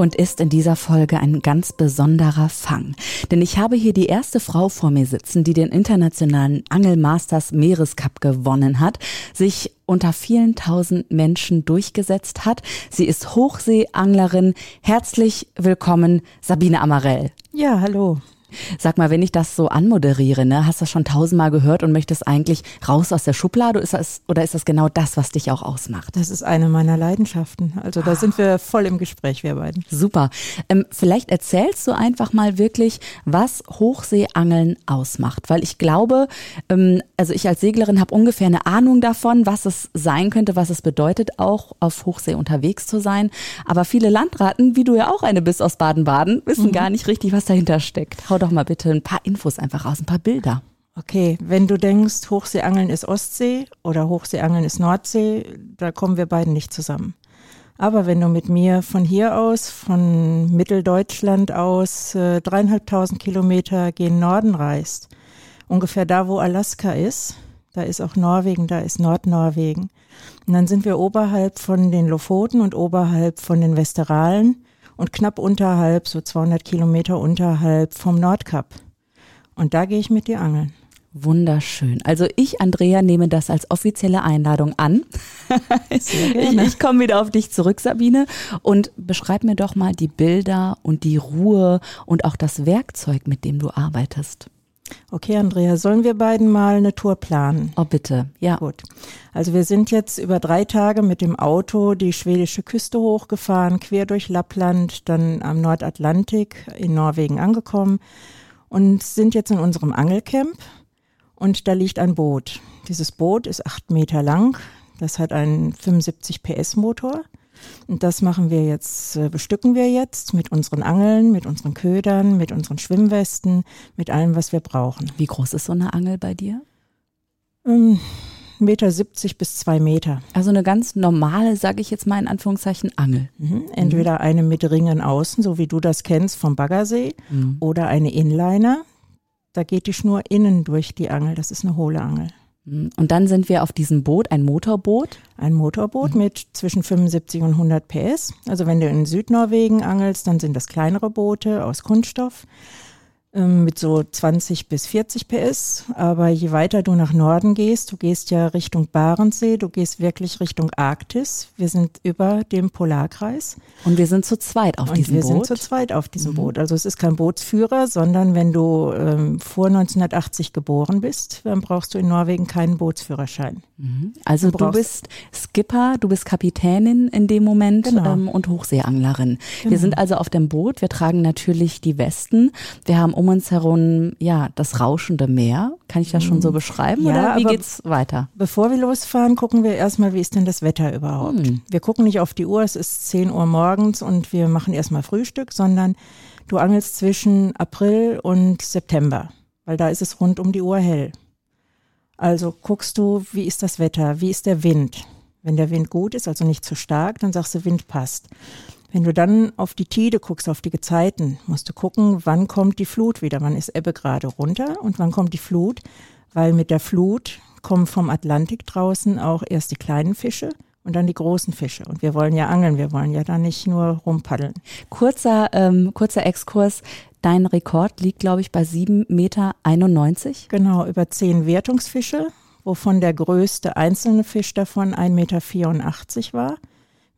und ist in dieser Folge ein ganz besonderer Fang. Denn ich habe hier die erste Frau vor mir sitzen, die den internationalen Angelmasters Meerescup gewonnen hat, sich unter vielen tausend Menschen durchgesetzt hat. Sie ist Hochseeanglerin. Herzlich willkommen, Sabine Amarell. Ja, hallo. Sag mal, wenn ich das so anmoderiere, ne, hast du das schon tausendmal gehört und möchtest eigentlich raus aus der Schublade ist das, oder ist das genau das, was dich auch ausmacht? Das ist eine meiner Leidenschaften. Also da ah. sind wir voll im Gespräch, wir beiden. Super. Ähm, vielleicht erzählst du einfach mal wirklich, was Hochseeangeln ausmacht. Weil ich glaube, ähm, also ich als Seglerin habe ungefähr eine Ahnung davon, was es sein könnte, was es bedeutet, auch auf Hochsee unterwegs zu sein. Aber viele Landraten, wie du ja auch eine bist aus Baden-Baden, wissen mhm. gar nicht richtig, was dahinter steckt. Hau doch mal bitte ein paar Infos einfach raus, ein paar Bilder. Okay, wenn du denkst, Hochseeangeln ist Ostsee oder Hochseeangeln ist Nordsee, da kommen wir beiden nicht zusammen. Aber wenn du mit mir von hier aus, von Mitteldeutschland aus, äh, dreieinhalbtausend Kilometer gen Norden reist, ungefähr da, wo Alaska ist, da ist auch Norwegen, da ist Nordnorwegen. Und dann sind wir oberhalb von den Lofoten und oberhalb von den Westeralen und knapp unterhalb, so 200 Kilometer unterhalb vom Nordkap. Und da gehe ich mit dir angeln. Wunderschön. Also ich, Andrea, nehme das als offizielle Einladung an. Ich, ich komme wieder auf dich zurück, Sabine, und beschreib mir doch mal die Bilder und die Ruhe und auch das Werkzeug, mit dem du arbeitest. Okay, Andrea, sollen wir beiden mal eine Tour planen? Oh, bitte, ja. Gut. Also wir sind jetzt über drei Tage mit dem Auto die schwedische Küste hochgefahren, quer durch Lappland, dann am Nordatlantik in Norwegen angekommen und sind jetzt in unserem Angelcamp und da liegt ein Boot. Dieses Boot ist acht Meter lang, das hat einen 75 PS Motor und das machen wir jetzt, äh, bestücken wir jetzt mit unseren Angeln, mit unseren Ködern, mit unseren Schwimmwesten, mit allem, was wir brauchen. Wie groß ist so eine Angel bei dir? Ähm, Meter 70 bis zwei Meter. Also eine ganz normale, sage ich jetzt mal in Anführungszeichen, Angel. Mhm. Entweder mhm. eine mit Ringen außen, so wie du das kennst vom Baggersee, mhm. oder eine Inliner. Da geht die Schnur innen durch die Angel. Das ist eine hohle Angel. Und dann sind wir auf diesem Boot, ein Motorboot. Ein Motorboot mhm. mit zwischen 75 und 100 PS. Also wenn du in Südnorwegen angelst, dann sind das kleinere Boote aus Kunststoff. Ähm, mit so 20 bis 40 PS. Aber je weiter du nach Norden gehst, du gehst ja Richtung Barentssee, du gehst wirklich Richtung Arktis. Wir sind über dem Polarkreis. Und wir sind zu zweit auf Und diesem wir Boot. Wir sind zu zweit auf diesem mhm. Boot. Also es ist kein Bootsführer, sondern wenn du ähm, vor 1980 geboren bist, dann brauchst du in Norwegen keinen Bootsführerschein. Mhm. Also du, du, bist Skipper, du bist Kapitänin in dem Moment genau. ähm, und Hochseeanglerin. Genau. Wir sind also auf dem Boot, wir tragen natürlich die Westen. Wir haben um uns herum ja das rauschende Meer. Kann ich das schon so mhm. beschreiben ja, oder wie geht's weiter? Bevor wir losfahren, gucken wir erstmal, wie ist denn das Wetter überhaupt? Hm. Wir gucken nicht auf die Uhr, es ist 10 Uhr morgens und wir machen erstmal Frühstück, sondern du angelst zwischen April und September, weil da ist es rund um die Uhr hell. Also guckst du, wie ist das Wetter, wie ist der Wind? Wenn der Wind gut ist, also nicht zu stark, dann sagst du, Wind passt. Wenn du dann auf die Tide guckst, auf die Gezeiten, musst du gucken, wann kommt die Flut wieder, wann ist Ebbe gerade runter und wann kommt die Flut, weil mit der Flut kommen vom Atlantik draußen auch erst die kleinen Fische und dann die großen Fische. Und wir wollen ja angeln, wir wollen ja da nicht nur rumpaddeln. Kurzer, ähm, kurzer Exkurs. Dein Rekord liegt, glaube ich, bei 7,91 Meter. Genau, über zehn Wertungsfische, wovon der größte einzelne Fisch davon 1,84 Meter war,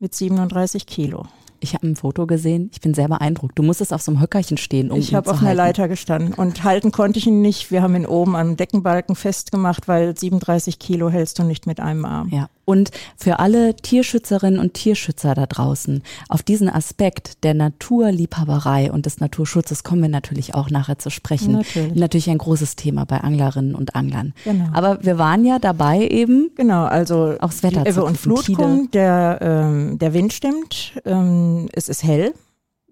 mit 37 Kilo. Ich habe ein Foto gesehen. Ich bin sehr beeindruckt. Du musstest auf so einem Höckerchen stehen, um Ich habe auf einer Leiter gestanden und halten konnte ich ihn nicht. Wir haben ihn oben am Deckenbalken festgemacht, weil 37 Kilo hältst du nicht mit einem Arm. Ja. Und für alle Tierschützerinnen und Tierschützer da draußen, auf diesen Aspekt der Naturliebhaberei und des Naturschutzes kommen wir natürlich auch nachher zu sprechen. Natürlich, natürlich ein großes Thema bei Anglerinnen und Anglern. Genau. Aber wir waren ja dabei eben. Genau, also aufs Wetter die Ebbe und Flut kommt, der, ähm, der Wind stimmt, ähm, es ist hell.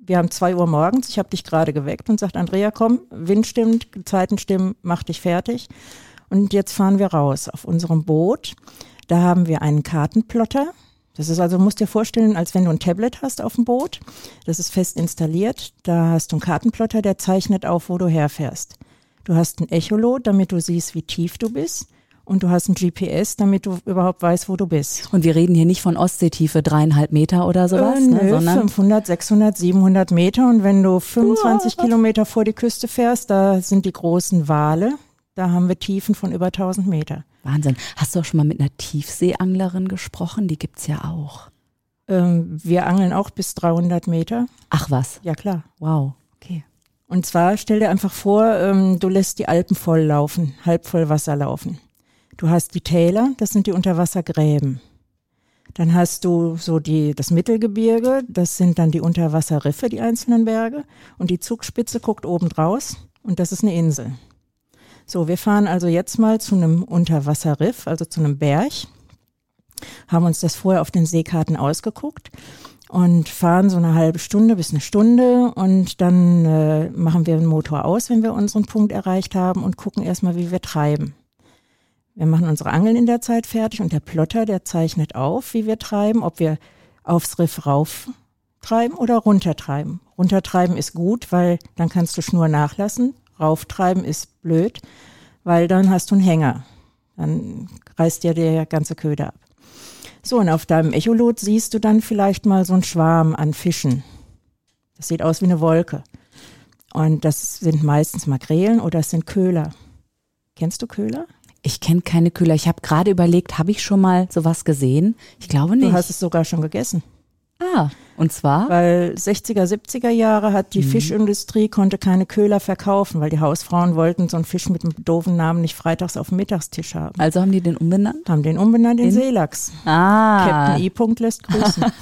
Wir haben zwei Uhr morgens, ich habe dich gerade geweckt und sagt, Andrea, komm, Wind stimmt, Zeiten stimmen, mach dich fertig. Und jetzt fahren wir raus auf unserem Boot. Da haben wir einen Kartenplotter. Das ist also, musst dir vorstellen, als wenn du ein Tablet hast auf dem Boot. Das ist fest installiert. Da hast du einen Kartenplotter, der zeichnet auf, wo du herfährst. Du hast ein Echolot, damit du siehst, wie tief du bist. Und du hast ein GPS, damit du überhaupt weißt, wo du bist. Und wir reden hier nicht von Ostseetiefe dreieinhalb Meter oder sowas, äh, ne, nö, sondern 500, 600, 700 Meter. Und wenn du 25 Kilometer vor die Küste fährst, da sind die großen Wale. Da haben wir Tiefen von über 1000 Meter. Wahnsinn. Hast du auch schon mal mit einer Tiefseeanglerin gesprochen? Die gibt's ja auch. Ähm, wir angeln auch bis 300 Meter. Ach was. Ja, klar. Wow. Okay. Und zwar stell dir einfach vor, ähm, du lässt die Alpen voll laufen, halb voll Wasser laufen. Du hast die Täler, das sind die Unterwassergräben. Dann hast du so die, das Mittelgebirge, das sind dann die Unterwasserriffe, die einzelnen Berge. Und die Zugspitze guckt oben draus und das ist eine Insel. So, wir fahren also jetzt mal zu einem Unterwasserriff, also zu einem Berg, haben uns das vorher auf den Seekarten ausgeguckt und fahren so eine halbe Stunde bis eine Stunde und dann äh, machen wir den Motor aus, wenn wir unseren Punkt erreicht haben und gucken erstmal, wie wir treiben. Wir machen unsere Angeln in der Zeit fertig und der Plotter, der zeichnet auf, wie wir treiben, ob wir aufs Riff rauf treiben oder runtertreiben. Runtertreiben ist gut, weil dann kannst du Schnur nachlassen. Rauftreiben ist blöd, weil dann hast du einen Hänger. Dann reißt dir der ganze Köder ab. So, und auf deinem Echolot siehst du dann vielleicht mal so einen Schwarm an Fischen. Das sieht aus wie eine Wolke. Und das sind meistens Makrelen oder es sind Köhler. Kennst du Köhler? Ich kenne keine Köhler. Ich habe gerade überlegt, habe ich schon mal sowas gesehen? Ich glaube nicht. Du hast es sogar schon gegessen. ah, und zwar? Weil 60er, 70er Jahre hat die Fischindustrie, konnte keine Köhler verkaufen, weil die Hausfrauen wollten so einen Fisch mit einem doofen Namen nicht freitags auf dem Mittagstisch haben. Also haben die den umbenannt? Haben den umbenannt in, In- Seelachs. Ah, Captain E. Punkt lässt grüßen.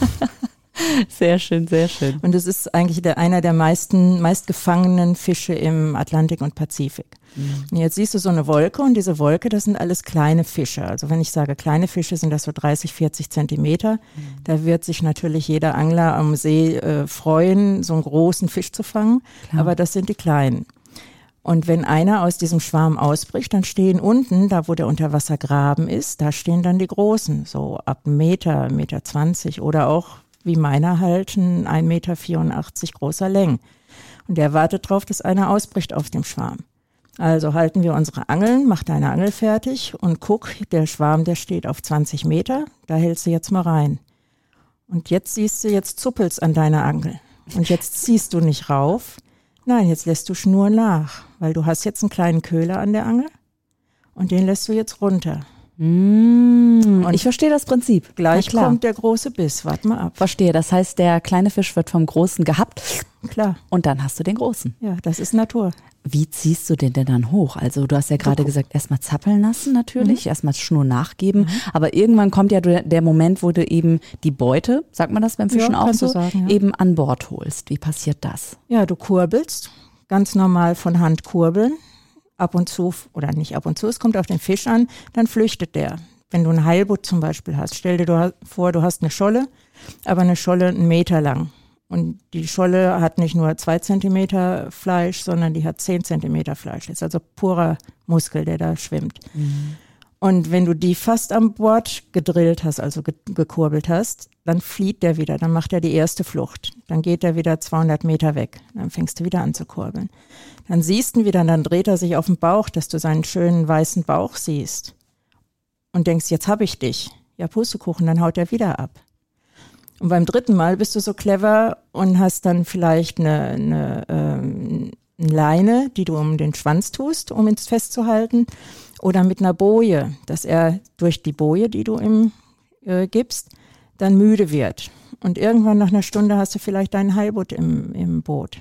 sehr schön, sehr schön. und es ist eigentlich der, einer der meisten, meistgefangenen Fische im Atlantik und Pazifik. Und jetzt siehst du so eine Wolke und diese Wolke, das sind alles kleine Fische. Also wenn ich sage kleine Fische, sind das so 30, 40 Zentimeter. Da wird sich natürlich jeder Angler am See äh, freuen, so einen großen Fisch zu fangen. Klar. Aber das sind die kleinen. Und wenn einer aus diesem Schwarm ausbricht, dann stehen unten, da wo der Unterwassergraben ist, da stehen dann die Großen, so ab Meter, Meter 20 oder auch wie meiner halt ein 1,84 Meter großer Längen. Und der wartet drauf, dass einer ausbricht auf dem Schwarm. Also halten wir unsere Angeln, mach deine Angel fertig und guck, der Schwarm, der steht auf 20 Meter, da hältst du jetzt mal rein. Und jetzt siehst du, jetzt zuppelst an deiner Angel. Und jetzt ziehst du nicht rauf. Nein, jetzt lässt du Schnur nach, weil du hast jetzt einen kleinen Köhler an der Angel und den lässt du jetzt runter. Mm, ich verstehe das Prinzip. Gleich kommt der große Biss. Warte mal ab. Verstehe. Das heißt, der kleine Fisch wird vom Großen gehabt Klar, und dann hast du den Großen. ja, das ist Natur. Wie ziehst du den denn dann hoch? Also du hast ja gerade gesagt, erstmal zappeln lassen natürlich, Mhm. erstmal Schnur nachgeben, aber irgendwann kommt ja der Moment, wo du eben die Beute, sagt man das beim Fischen Ja, auch so, sagen, ja. eben an Bord holst. Wie passiert das? Ja, du kurbelst, ganz normal von Hand kurbeln. Ab und zu, oder nicht ab und zu, es kommt auf den Fisch an, dann flüchtet der. Wenn du ein Heilbutt zum Beispiel hast, stell dir vor, du hast eine Scholle, aber eine Scholle einen Meter lang. Und die Scholle hat nicht nur zwei Zentimeter Fleisch, sondern die hat zehn Zentimeter Fleisch. Das ist also purer Muskel, der da schwimmt. Und wenn du die fast am Bord gedrillt hast, also ge gekurbelt hast, dann flieht der wieder, dann macht er die erste Flucht. Dann geht er wieder 200 Meter weg. Dann fängst du wieder an zu kurbeln. Dann siehst du ihn wieder, dann dreht er sich auf den Bauch, dass du seinen schönen weißen Bauch siehst. Und denkst, jetzt hab ich dich. Ja, Pustekuchen, dann haut er wieder ab. Und beim dritten Mal bist du so clever und hast dann vielleicht eine, eine, ähm, eine Leine, die du um den Schwanz tust, um ihn festzuhalten, oder mit einer Boje, dass er durch die Boje, die du ihm äh, gibst, dann müde wird. Und irgendwann nach einer Stunde hast du vielleicht deinen Heilbutt im, im Boot.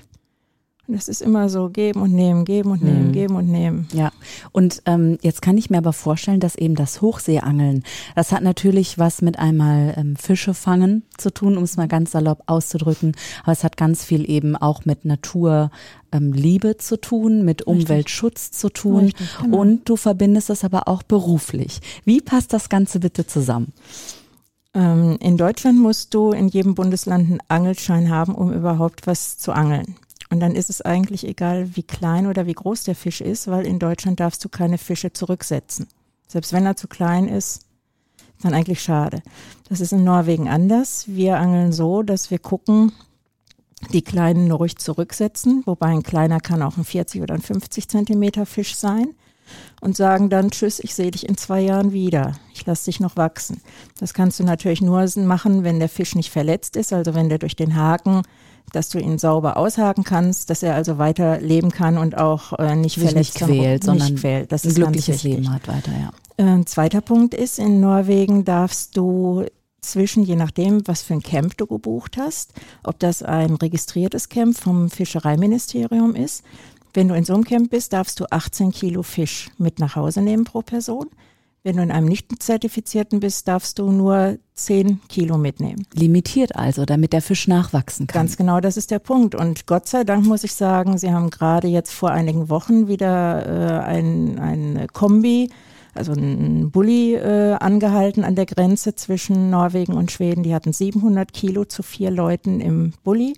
Das ist immer so geben und nehmen, geben und nehmen, geben und nehmen. Ja, und ähm, jetzt kann ich mir aber vorstellen, dass eben das Hochseeangeln, das hat natürlich was mit einmal ähm, Fische fangen zu tun, um es mal ganz salopp auszudrücken, aber es hat ganz viel eben auch mit Natur ähm, Liebe zu tun, mit Umweltschutz zu tun Richtig, genau. und du verbindest es aber auch beruflich. Wie passt das Ganze bitte zusammen? Ähm, in Deutschland musst du in jedem Bundesland einen Angelschein haben, um überhaupt was zu angeln. Und dann ist es eigentlich egal, wie klein oder wie groß der Fisch ist, weil in Deutschland darfst du keine Fische zurücksetzen. Selbst wenn er zu klein ist, dann eigentlich schade. Das ist in Norwegen anders. Wir angeln so, dass wir gucken, die Kleinen ruhig zurücksetzen, wobei ein kleiner kann auch ein 40 oder ein 50 Zentimeter Fisch sein und sagen dann, tschüss, ich sehe dich in zwei Jahren wieder. Ich lasse dich noch wachsen. Das kannst du natürlich nur machen, wenn der Fisch nicht verletzt ist, also wenn der durch den Haken, dass du ihn sauber aushaken kannst, dass er also weiter leben kann und auch äh, nicht Sich verletzt nicht quält, sondern nicht quält. Das ein ist glückliches. Leben hat weiter, ja. Ein zweiter Punkt ist, in Norwegen darfst du zwischen, je nachdem, was für ein Camp du gebucht hast, ob das ein registriertes Camp vom Fischereiministerium ist. Wenn du in so einem Camp bist, darfst du 18 Kilo Fisch mit nach Hause nehmen pro Person. Wenn du in einem nicht zertifizierten bist, darfst du nur 10 Kilo mitnehmen. Limitiert also, damit der Fisch nachwachsen kann. Ganz genau, das ist der Punkt. Und Gott sei Dank muss ich sagen, Sie haben gerade jetzt vor einigen Wochen wieder äh, ein, ein Kombi, also ein Bulli äh, angehalten an der Grenze zwischen Norwegen und Schweden. Die hatten 700 Kilo zu vier Leuten im Bulli,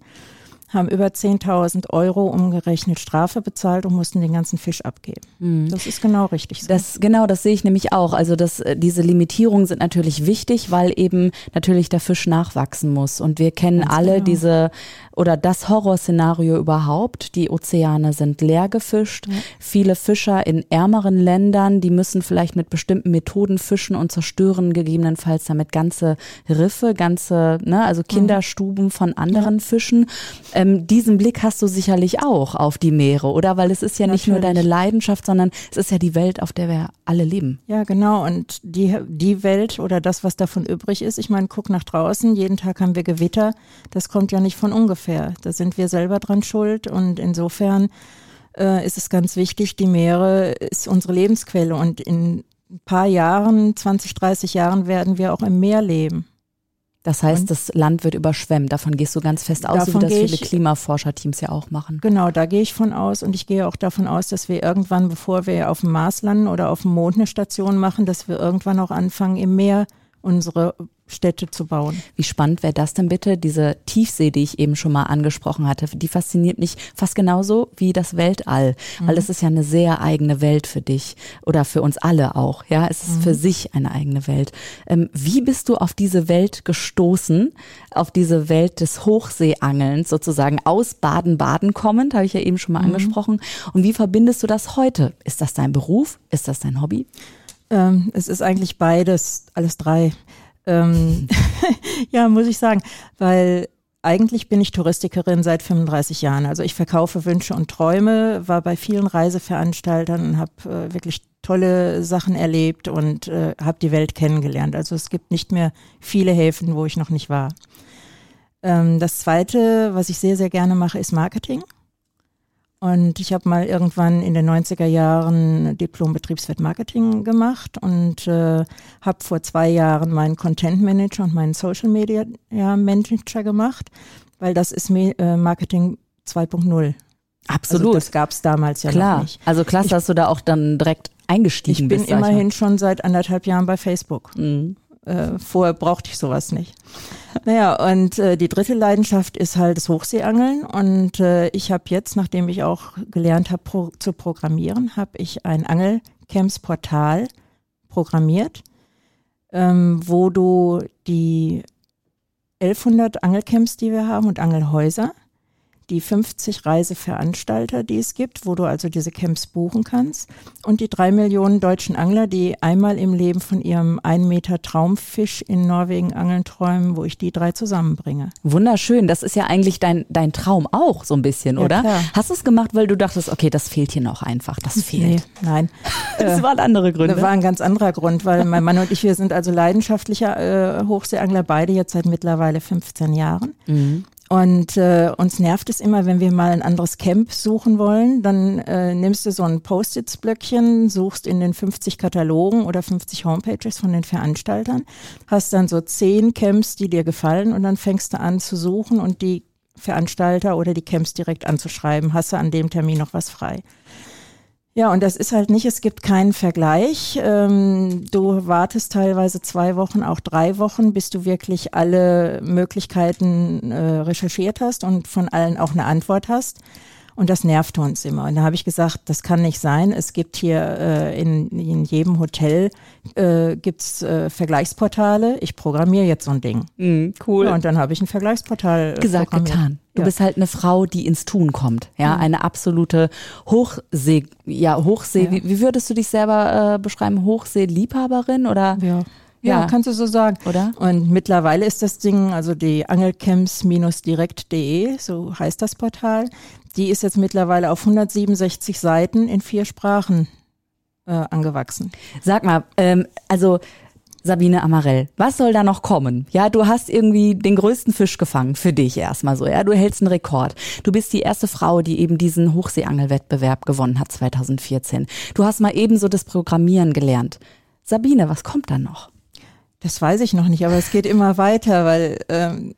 haben über 10.000 Euro umgerechnet Strafe bezahlt und mussten den ganzen Fisch abgeben. Das ist genau richtig so. Das, genau, das sehe ich nämlich auch. Also das, äh, diese Limitierungen sind natürlich wichtig, weil eben natürlich der Fisch nachwachsen muss. Und wir kennen Ganz alle genau. diese oder das Horrorszenario überhaupt. Die Ozeane sind leer gefischt. Viele Fischer in ärmeren Ländern, die müssen vielleicht mit bestimmten Methoden fischen und zerstören gegebenenfalls damit ganze Riffe, ganze, ne, also Kinderstuben von anderen Fischen. Ähm, diesen Blick hast du sicherlich auch auf die Meere, oder? Weil es ist ja nicht nur Natürlich. deine Leidenschaft, sondern es ist ja die Welt, auf der wir alle leben. Ja, genau. Und die, die Welt oder das, was davon übrig ist, ich meine, guck nach draußen, jeden Tag haben wir Gewitter. Das kommt ja nicht von ungefähr. Da sind wir selber dran schuld. Und insofern äh, ist es ganz wichtig, die Meere ist unsere Lebensquelle. Und in ein paar Jahren, 20, 30 Jahren werden wir auch im Meer leben. Das heißt, Und? das Land wird überschwemmt. Davon gehst du ganz fest aus, so wie das viele ich- Klimaforscherteams ja auch machen. Genau, da gehe ich von aus und ich gehe auch davon aus, dass wir irgendwann, bevor wir auf dem Mars landen oder auf dem Mond eine Station machen, dass wir irgendwann auch anfangen, im Meer unsere Städte zu bauen. Wie spannend wäre das denn bitte? Diese Tiefsee, die ich eben schon mal angesprochen hatte, die fasziniert mich fast genauso wie das Weltall, weil es ist ja eine sehr eigene Welt für dich oder für uns alle auch. Ja, es ist für sich eine eigene Welt. Ähm, wie bist du auf diese Welt gestoßen, auf diese Welt des Hochseeangelns sozusagen aus Baden-Baden kommend, habe ich ja eben schon mal angesprochen. Und wie verbindest du das heute? Ist das dein Beruf? Ist das dein Hobby? Ähm, es ist eigentlich beides, alles drei. Ähm, ja, muss ich sagen, weil eigentlich bin ich Touristikerin seit 35 Jahren. Also ich verkaufe Wünsche und Träume, war bei vielen Reiseveranstaltern und habe äh, wirklich tolle Sachen erlebt und äh, habe die Welt kennengelernt. Also es gibt nicht mehr viele Häfen, wo ich noch nicht war. Ähm, das Zweite, was ich sehr, sehr gerne mache, ist Marketing. Und ich habe mal irgendwann in den 90er Jahren Diplom Betriebswirt Marketing gemacht und äh, habe vor zwei Jahren meinen Content Manager und meinen Social Media ja, Manager gemacht, weil das ist äh, Marketing 2.0. Absolut. Also das gab es damals ja Klar. noch nicht. Also klasse, dass du da auch dann direkt eingestiegen Ich bin bist. immerhin schon seit anderthalb Jahren bei Facebook. Mhm. Äh, vorher brauchte ich sowas nicht. Naja, und äh, die dritte Leidenschaft ist halt das Hochseeangeln. Und äh, ich habe jetzt, nachdem ich auch gelernt habe pro, zu programmieren, habe ich ein Angelcamps-Portal programmiert, ähm, wo du die 1100 Angelcamps, die wir haben und Angelhäuser, die 50 Reiseveranstalter, die es gibt, wo du also diese Camps buchen kannst und die drei Millionen deutschen Angler, die einmal im Leben von ihrem 1 Meter Traumfisch in Norwegen angeln träumen, wo ich die drei zusammenbringe. Wunderschön. Das ist ja eigentlich dein, dein Traum auch so ein bisschen, Ja, oder? klar. Hast du es gemacht, weil du dachtest, okay, das fehlt hier noch einfach. Das fehlt. Nee, nein. Das waren andere Gründe. Das war ein ganz anderer Grund, weil mein Mann und ich, wir sind also leidenschaftliche äh, Hochseeangler, beide jetzt seit mittlerweile 15 Jahren. Mhm. Und äh, uns nervt es immer, wenn wir mal ein anderes Camp suchen wollen, dann äh, nimmst du so ein Post-its-Blöckchen, suchst in den 50 Katalogen oder 50 Homepages von den Veranstaltern, hast dann so zehn Camps, die dir gefallen und dann fängst du an zu suchen und die Veranstalter oder die Camps direkt anzuschreiben, hast du an dem Termin noch was frei. Ja, und das ist halt nicht, es gibt keinen Vergleich. Ähm, du wartest teilweise zwei Wochen, auch drei Wochen, bis du wirklich alle Möglichkeiten äh, recherchiert hast und von allen auch eine Antwort hast. Und das nervte uns immer. Und da habe ich gesagt, das kann nicht sein. Es gibt hier äh, in, in jedem Hotel äh, gibt's äh, Vergleichsportale. Ich programmiere jetzt so ein Ding. Mm, cool. Ja, und dann habe ich ein Vergleichsportal äh, gesagt, getan. Du ja. bist halt eine Frau, die ins Tun kommt. Ja, mhm. eine absolute Hochsee, ja, Hochsee, ja. Wie, wie, würdest du dich selber äh, beschreiben? Hochsee-Liebhaberin oder? Ja. Ja, ja, kannst du so sagen. Oder? Und mittlerweile ist das Ding, also die angelcamps-direkt.de, so heißt das Portal, die ist jetzt mittlerweile auf 167 Seiten in vier Sprachen äh, angewachsen. Sag mal, ähm, also Sabine Amarell, was soll da noch kommen? Ja, du hast irgendwie den größten Fisch gefangen für dich erstmal so. Ja, du hältst einen Rekord. Du bist die erste Frau, die eben diesen Hochseeangelwettbewerb gewonnen hat 2014. Du hast mal ebenso das Programmieren gelernt. Sabine, was kommt da noch? Das weiß ich noch nicht, aber es geht immer weiter, weil ähm,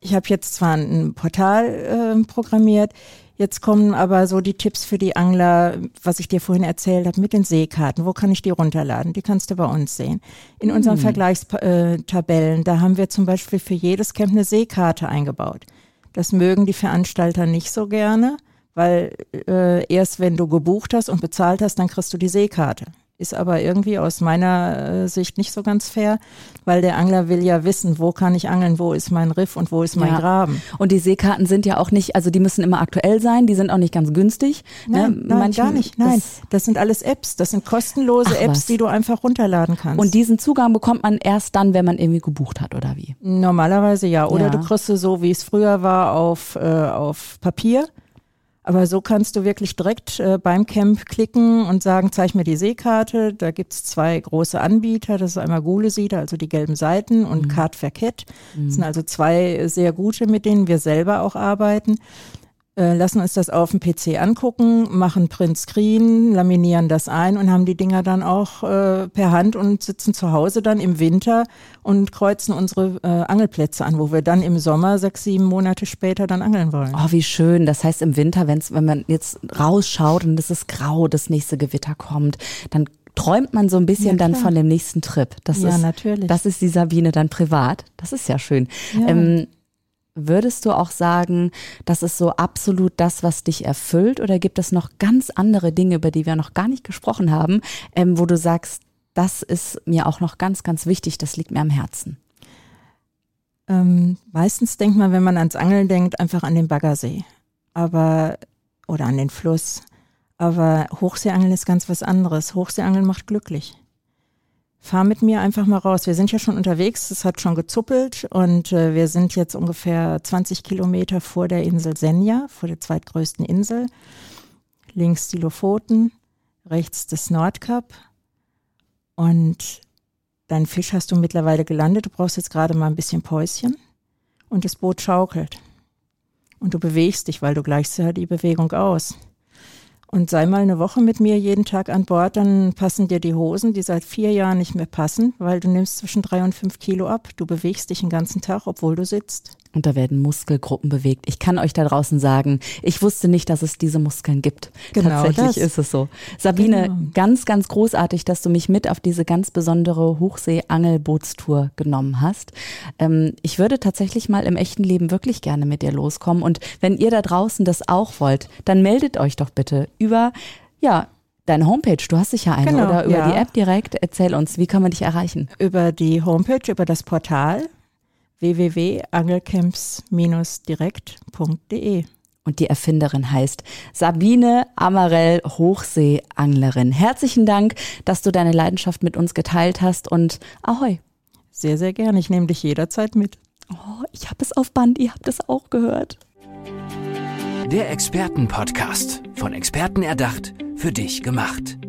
ich habe jetzt zwar ein Portal äh, programmiert, jetzt kommen aber so die Tipps für die Angler, was ich dir vorhin erzählt habe, mit den Seekarten. Wo kann ich die runterladen? Die kannst du bei uns sehen. In unseren hm. Vergleichstabellen, da haben wir zum Beispiel für jedes Camp eine Seekarte eingebaut. Das mögen die Veranstalter nicht so gerne, weil äh, erst wenn du gebucht hast und bezahlt hast, dann kriegst du die Seekarte. Ist aber irgendwie aus meiner äh, Sicht nicht so ganz fair, weil der Angler will ja wissen, wo kann ich angeln, wo ist mein Riff und wo ist mein ja. Graben. Und die Seekarten sind ja auch nicht, also die müssen immer aktuell sein, die sind auch nicht ganz günstig. Ne? Nein, ne? nein gar nicht. Nein, das, das, sind alles Apps. Das sind kostenlose Ach, Apps, was. die du einfach runterladen kannst. Und diesen Zugang bekommt man erst dann, wenn man irgendwie gebucht hat, oder wie? Normalerweise ja. Oder ja. du kriegst so, wie es früher war, auf, äh, auf Papier. Aber so kannst du wirklich direkt äh, beim Camp klicken und sagen, zeig mir die Seekarte. Da gibt's zwei große Anbieter. Das ist einmal Gulesieder, also die gelben Seiten, und mhm. Card Verkett. Das mhm. sind also zwei sehr gute, mit denen wir selber auch arbeiten. Äh, lassen uns das auf dem PC angucken, machen Print Screen, laminieren das ein und haben die Dinger dann auch äh, per Hand und sitzen zu Hause dann im Winter und kreuzen unsere äh, Angelplätze an, wo wir dann im Sommer sechs, sieben Monate später dann angeln wollen. Oh, wie schön. Das heißt im Winter, wenn's, wenn man jetzt rausschaut und es ist grau, das nächste Gewitter kommt, dann träumt man so ein bisschen ja, dann von dem nächsten Trip. Das ja, ist, natürlich. Das ist die Sabine dann privat. Das ist ja schön. Ja. Ähm, Würdest du auch sagen, das ist so absolut das, was dich erfüllt? Oder gibt es noch ganz andere Dinge, über die wir noch gar nicht gesprochen haben, ähm, wo du sagst, das ist mir auch noch ganz, ganz wichtig, das liegt mir am Herzen? Ähm, meistens denkt man, wenn man ans Angeln denkt, einfach an den Baggersee. Aber, oder an den Fluss. Aber Hochseeangeln ist ganz was anderes. Hochseeangeln macht glücklich fahr mit mir einfach mal raus. Wir sind ja schon unterwegs, es hat schon gezuppelt und äh, wir sind jetzt ungefähr 20 Kilometer vor der Insel Senja, vor der zweitgrößten Insel. Links die Lofoten, rechts das Nordkap und dein Fisch hast du mittlerweile gelandet. Du brauchst jetzt gerade mal ein bisschen Päuschen und das Boot schaukelt. Und du bewegst dich, weil du gleichst ja die Bewegung aus. Und sei mal eine Woche mit mir jeden Tag an Bord, dann passen dir die Hosen, die seit vier Jahren nicht mehr passen, weil du nimmst zwischen drei und fünf Kilo ab. Du bewegst dich den ganzen Tag, obwohl du sitzt. Und da werden Muskelgruppen bewegt. Ich kann euch da draußen sagen, ich wusste nicht, dass es diese Muskeln gibt. Genau Tatsächlich das. ist es so. Sabine, genau. ganz, ganz großartig, dass du mich mit auf diese ganz besondere Hochsee-Angelbootstour genommen hast. Ähm, ich würde tatsächlich mal im echten Leben wirklich gerne mit dir loskommen. Und wenn ihr da draußen das auch wollt, dann meldet euch doch bitte über, ja, deine Homepage, du hast sicher eine genau, oder über ja. die App direkt. Erzähl uns, wie kann man dich erreichen? Über die Homepage, über das Portal www.angelcamps-direkt.de. Und die Erfinderin heißt Sabine Amarell, Hochseeanglerin. Herzlichen Dank, dass du deine Leidenschaft mit uns geteilt hast und ahoi. Sehr, sehr gerne. Ich nehme dich jederzeit mit. Oh, ich habe es auf Band, ihr habt es auch gehört. Der Expertenpodcast. Von Experten erdacht, für dich gemacht.